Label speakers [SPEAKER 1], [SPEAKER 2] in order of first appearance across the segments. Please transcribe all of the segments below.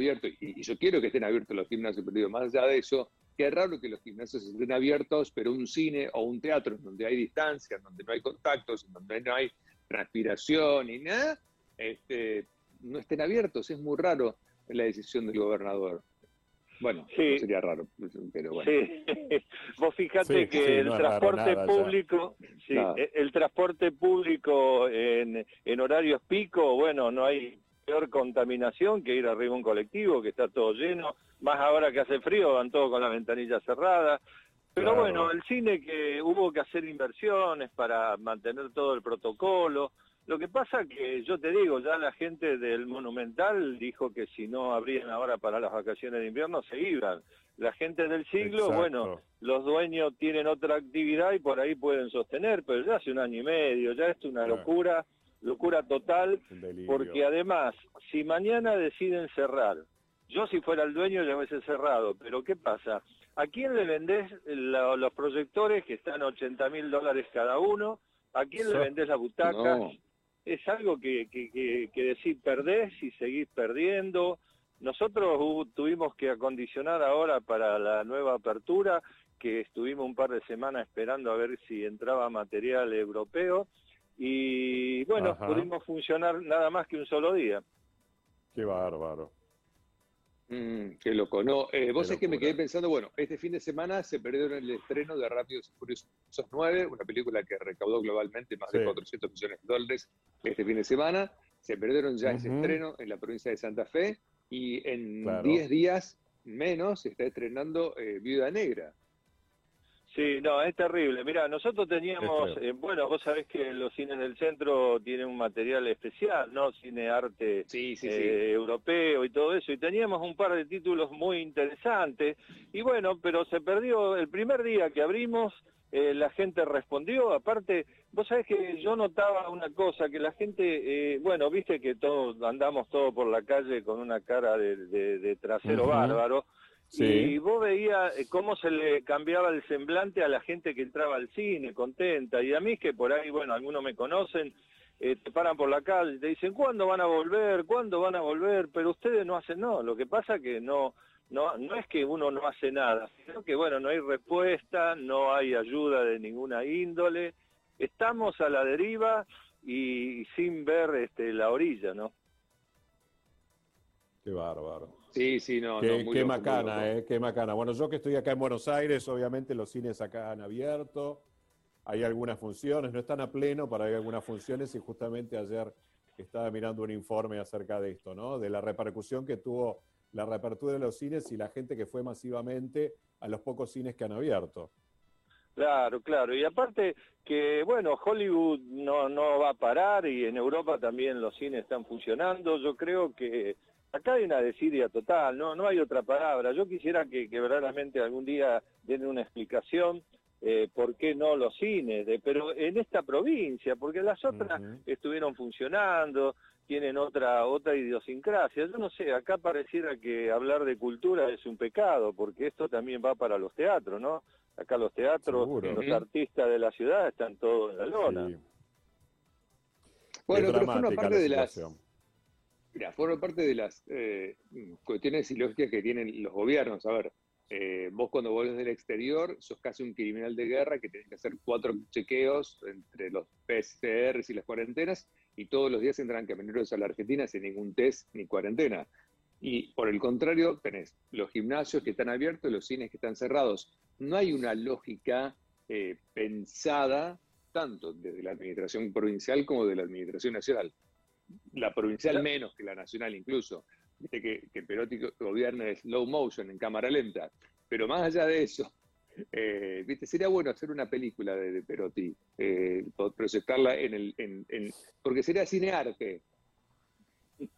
[SPEAKER 1] abierto, y, yo quiero que estén abiertos los gimnasios, pero digo, más allá de eso, qué raro que los gimnasios estén abiertos, pero un cine o un teatro en donde hay distancia, en donde no hay contactos, en donde no hay transpiración y nada, este, no estén abiertos. Es muy raro la decisión del gobernador. Bueno, sería raro, pero bueno.
[SPEAKER 2] Sí. Vos fíjate que el transporte público, el transporte público en, en horarios pico, bueno, no hay peor contaminación que ir arriba un colectivo que está todo lleno, más ahora que hace frío, van todos con la ventanilla cerrada. Pero bueno, el cine que hubo que hacer inversiones para mantener todo el protocolo, lo que pasa que yo te digo, ya la gente del Monumental dijo que si no abrían ahora para las vacaciones de invierno se iban. La gente del siglo, bueno, los dueños tienen otra actividad y por ahí pueden sostener, pero ya hace un año y medio, ya es una locura, locura total, porque además, si mañana deciden cerrar, yo si fuera el dueño ya hubiese cerrado, pero ¿qué pasa? ¿A quién le vendés los proyectores que están 80 mil dólares cada uno? ¿A quién le vendés la butaca? es algo que, que, que, decir perdés y seguís perdiendo. Nosotros tuvimos que acondicionar ahora para la nueva apertura, que estuvimos un par de semanas esperando a ver si entraba material europeo, y bueno, pudimos funcionar nada más que un solo día.
[SPEAKER 3] Qué bárbaro.
[SPEAKER 1] Mm, qué loco. No, eh, vos es que me quedé pensando, bueno, este fin de semana se perdieron el estreno de Rápidos y Furiosos 9, una película que recaudó globalmente más de 400 millones de dólares este fin de semana. Se perdieron ya ese estreno en la provincia de Santa Fe y en 10 días menos se está estrenando eh, Viuda Negra.
[SPEAKER 2] Sí, no, es terrible. Mira, nosotros teníamos, eh, bueno, vos sabés que los cines del centro tienen un material especial, ¿no? Cine arte eh, europeo y todo eso, y teníamos un par de títulos muy interesantes, y bueno, pero se perdió el primer día que abrimos, eh, la gente respondió, aparte, vos sabés que yo notaba una cosa, que la gente, bueno, viste que todos andamos todos por la calle con una cara de, trasero bárbaro, y vos veías eh, cómo se le cambiaba el semblante a la gente que entraba al cine, contenta. Y a mí que por ahí, bueno, algunos me conocen, eh, te paran por la calle y te dicen, ¿cuándo van a volver? ¿Cuándo van a volver? Pero ustedes no hacen, no. Lo que pasa que no, no, no es que uno no hace nada, sino que, bueno, no hay respuesta, no hay ayuda de ninguna índole. Estamos a la deriva y, sin ver este, la orilla, ¿no?
[SPEAKER 3] Qué bárbaro.
[SPEAKER 1] Sí, sí, no.
[SPEAKER 3] Qué, qué macana, eh, qué macana. Bueno, yo que estoy acá en Buenos Aires, obviamente los cines acá han abierto, hay algunas funciones, no están a pleno, pero hay algunas funciones y justamente ayer estaba mirando un informe acerca de esto, ¿no? De la repercusión que tuvo la reapertura de los cines y la gente que fue masivamente a los pocos cines que han abierto.
[SPEAKER 2] Claro, claro. Y aparte que, bueno, Hollywood no, no va a parar y en Europa también los cines están funcionando. Yo creo que acá hay una desidia total, no, no hay otra palabra. Yo quisiera que, verdaderamente algún día den una explicación eh, por qué no los cines, pero en esta provincia, porque las otras estuvieron funcionando, tienen otra otra idiosincrasia. Yo no sé, acá pareciera que hablar de cultura es un pecado, porque esto también va para los teatros, ¿no? Acá los teatros, los artistas de la ciudad están todos en la lona.
[SPEAKER 1] Bueno, pero forma parte de las Mira, forma parte de las eh, cuestiones ilógicas que tienen los gobiernos. A ver, eh, vos cuando volvés del exterior sos casi un criminal de guerra que tenés que hacer cuatro chequeos entre los PCRs y las cuarentenas y todos los días entran camioneros a la Argentina sin ningún test ni cuarentena. Y por el contrario, tenés los gimnasios que están abiertos, los cines que están cerrados. No hay una lógica eh, pensada tanto desde la administración provincial como de la administración nacional la provincial menos que la nacional incluso. Viste que, que Perotti gobierna en slow motion, en cámara lenta. Pero más allá de eso, eh, viste, sería bueno hacer una película de, Perotti, eh, proyectarla en el, en, porque sería cinearte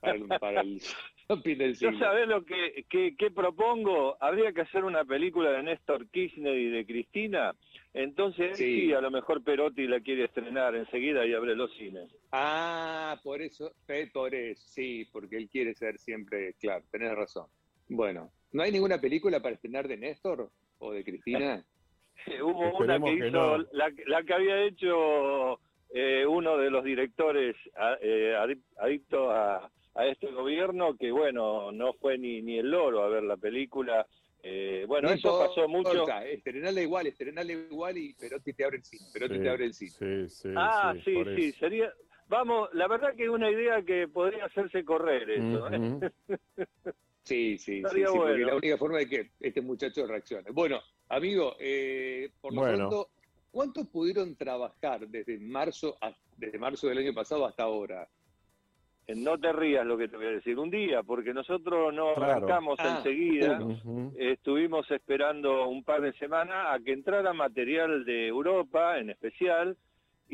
[SPEAKER 2] para el, para el ¿Yo sabés lo que, que, propongo? Habría que hacer una película de Néstor Kirchner y de Cristina. Entonces, sí. a lo mejor Perotti la quiere estrenar enseguida y abre los cines.
[SPEAKER 1] Ah, por eso, por eso, sí, porque él quiere ser siempre, claro, tenés razón. Bueno, ¿no hay ninguna película para estrenar de Néstor o de Cristina?
[SPEAKER 2] Hubo una que hizo, la, que había hecho eh, uno de los directores eh, adicto a a este gobierno que, bueno, no fue ni, ni el loro a ver la película. Eh, bueno, eso pasó mucho.
[SPEAKER 1] Estrenarla igual, estrenarla igual y Perotti te abre el cine. Perotti te abre el cine.
[SPEAKER 2] Sí, sí, ah, sí, sí, sería. Vamos, la verdad que es una idea que podría hacerse correr eso. ¿eh?
[SPEAKER 1] Sí, sí, sí, porque la única forma de que este muchacho reaccione. Bueno, amigo, eh, por lo tanto, ¿cuántos pudieron trabajar desde marzo, desde marzo del año pasado hasta ahora?
[SPEAKER 2] Eh, no te rías lo que te voy a decir. Un día, porque nosotros no arrancamos ah, enseguida, estuvimos esperando un par de semanas a que entrara material de Europa en especial,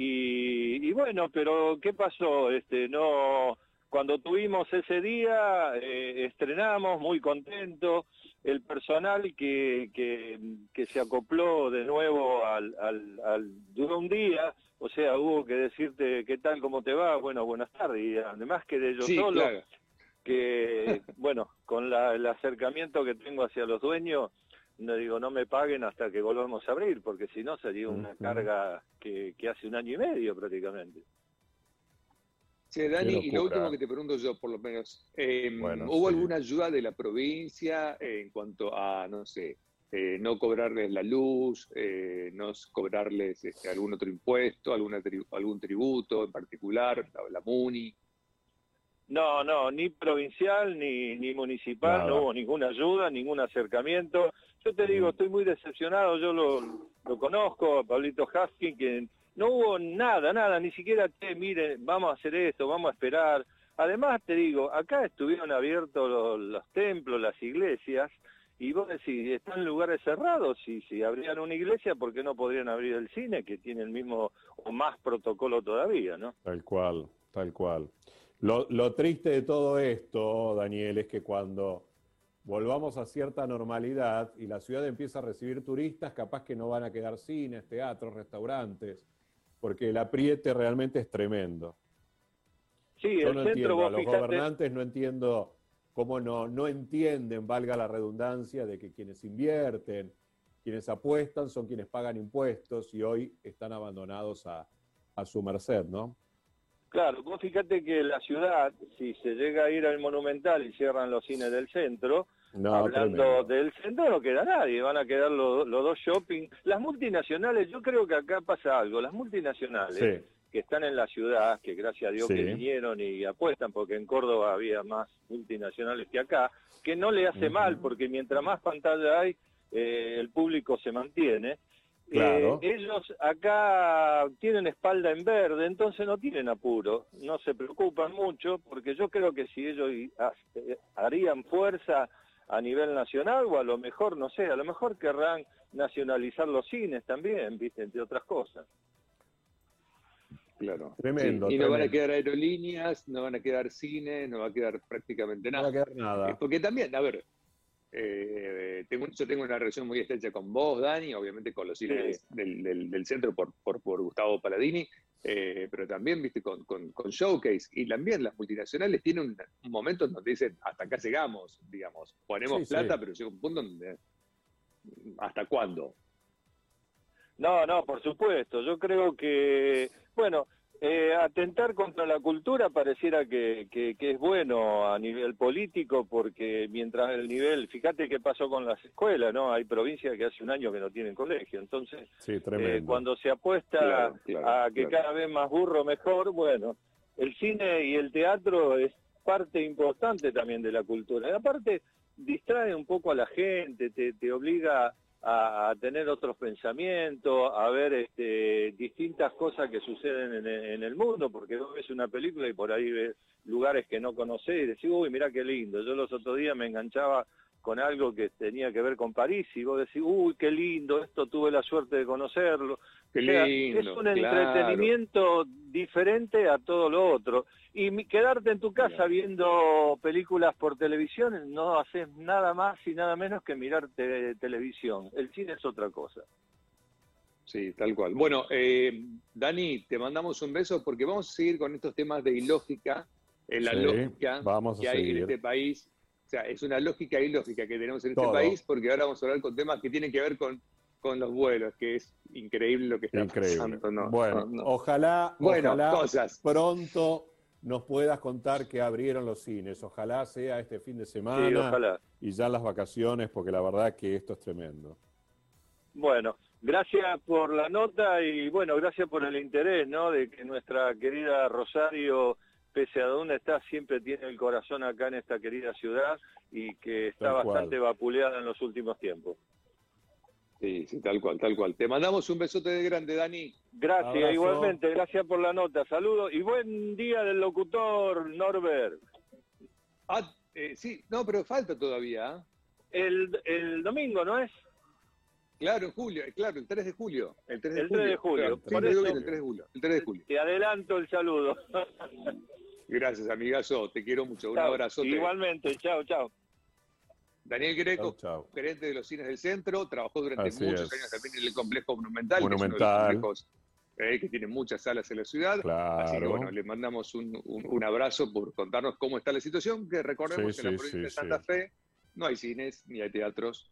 [SPEAKER 2] y, bueno, pero ¿qué pasó? Este, no, cuando tuvimos ese día, eh, estrenamos muy contentos, el personal que, que, se acopló de nuevo al, al, duró un día, o sea, hubo que decirte qué tal, cómo te va, bueno, buenas tardes, y además que de ellos solo, que bueno, con el acercamiento que tengo hacia los dueños, no digo, no me paguen hasta que volvamos a abrir, porque si no sería una carga que, que hace un año y medio prácticamente.
[SPEAKER 1] Sí, Dani, y lo último que te pregunto yo, por lo menos, em, ¿hubo alguna ayuda de la provincia en cuanto a, no sé, eh, no cobrarles la luz, eh, no cobrarles este, algún otro impuesto, alguna algún tributo en particular, la, MUNI?
[SPEAKER 2] No, no, ni provincial ni, ni municipal, no hubo ninguna ayuda, ningún acercamiento. Yo te digo, estoy muy decepcionado, yo lo, lo conozco, a Pablito Haskin, que no hubo nada, nada, ni siquiera te miren, vamos a hacer esto, vamos a esperar. Además, te digo, acá estuvieron abiertos los, templos, las iglesias, y vos decís, están lugares cerrados, y si abrían una iglesia, ¿por qué no podrían abrir el cine, que tiene el mismo o más protocolo todavía, no?
[SPEAKER 3] Tal cual, tal cual. Lo triste de todo esto, Daniel, es que cuando volvamos a cierta normalidad y la ciudad empieza a recibir turistas, capaz que no van a quedar cines, teatros, restaurantes, porque el apriete realmente es tremendo.
[SPEAKER 2] Sí,
[SPEAKER 3] Yo no entiendo, a los gobernantes no entiendo cómo no, no entienden, valga la redundancia, de que quienes invierten, quienes apuestan son quienes pagan impuestos y hoy están abandonados a, a su merced, ¿no?
[SPEAKER 2] Claro, vos fíjate que la ciudad, si se llega a ir al Monumental y cierran los cines del centro, hablando del centro no queda nadie, van a quedar los, dos shopping. Las multinacionales, yo creo que acá pasa algo, las multinacionales que están en la ciudad, que gracias a Dios que vinieron y apuestan, porque en Córdoba había más multinacionales que acá, que no le hace mal, porque mientras más pantalla hay, eh, el público se mantiene. Eh, ellos acá tienen espalda en verde, entonces no tienen apuro, no se preocupan mucho, porque yo creo que si ellos eh, harían fuerza a nivel nacional o a lo mejor, no sé, a lo mejor querrán nacionalizar los cines también, ¿viste? Entre otras cosas.
[SPEAKER 1] Claro. Tremendo. Y no van a quedar aerolíneas, no van a quedar cines, no va a quedar prácticamente nada.
[SPEAKER 3] No va a quedar nada.
[SPEAKER 1] Eh, porque también, a ver, eh, tengo, yo tengo una relación muy estrecha con vos, Dani, obviamente con los cines del, del, centro por, por, por Gustavo Paladini, eh, pero también, viste, con, con, Showcase. Y también las multinacionales tienen un, momento en donde dicen, hasta acá llegamos, digamos. Ponemos plata, pero llega un punto donde, ¿hasta cuándo?
[SPEAKER 2] No, no, por supuesto. Yo creo que, bueno, eh, atentar contra la cultura pareciera que, que, es bueno a nivel político porque mientras el nivel, fíjate qué pasó con las escuelas, ¿no? Hay provincias que hace un año que no tienen colegio, entonces eh, cuando se apuesta a que cada vez más burro mejor, bueno, el cine y el teatro es parte importante también de la cultura. Y aparte distrae un poco a la gente, te, te obliga a, tener otros pensamientos, a ver este, distintas cosas que suceden en, el mundo, porque vos ves una película y por ahí ves lugares que no conocés y decís, uy, mira qué lindo. Yo los otros días me enganchaba con algo que tenía que ver con París y vos decís, uy, qué lindo, esto tuve la suerte de conocerlo. es un entretenimiento diferente a todo lo otro. Y quedarte en tu casa viendo películas por televisión, no haces nada más y nada menos que mirarte televisión. El cine es otra cosa.
[SPEAKER 1] Sí, tal cual. Bueno, eh, Dani, te mandamos un beso porque vamos a seguir con estos temas de ilógica, en la lógica que hay en este país o sea, es una lógica ilógica que tenemos en este país, porque ahora vamos a hablar con temas que tienen que ver con, con los vuelos, que es increíble lo que está pasando.
[SPEAKER 3] bueno, ojalá, ojalá pronto nos puedas contar que abrieron los cines. Ojalá sea este fin de semana y ya las vacaciones, porque la verdad que esto es tremendo.
[SPEAKER 2] Bueno, gracias por la nota y bueno, gracias por el interés, ¿no? De que nuestra querida Rosario, pese a donde está, siempre tiene el corazón acá en esta querida ciudad y que está bastante vapuleada en los últimos tiempos.
[SPEAKER 1] Sí, sí, tal cual, tal cual. Te mandamos un besote de grande, Dani.
[SPEAKER 2] Gracias, igualmente, gracias por la nota. Saludos y buen día del locutor Norbert.
[SPEAKER 1] Ah, eh, sí, no, pero falta todavía.
[SPEAKER 2] ¿eh? El, el domingo, ¿no es?
[SPEAKER 1] Claro, en julio, eh, claro, el 3 de julio.
[SPEAKER 2] El 3 de julio. de julio.
[SPEAKER 1] el 3 de julio. El 3 de julio.
[SPEAKER 2] Te adelanto el saludo.
[SPEAKER 1] Gracias, amigazo. Te quiero mucho. Un abrazo.
[SPEAKER 2] Igualmente. Chao, chao.
[SPEAKER 1] Daniel Greco, gerente de los cines del centro, trabajó durante muchos años también en el complejo monumental,
[SPEAKER 3] monumental.
[SPEAKER 1] Que, eh, que tiene muchas salas en la ciudad. Así que bueno, le mandamos un, abrazo por contarnos cómo está la situación, que recordemos que en la provincia de Santa Fe no hay cines ni hay teatros,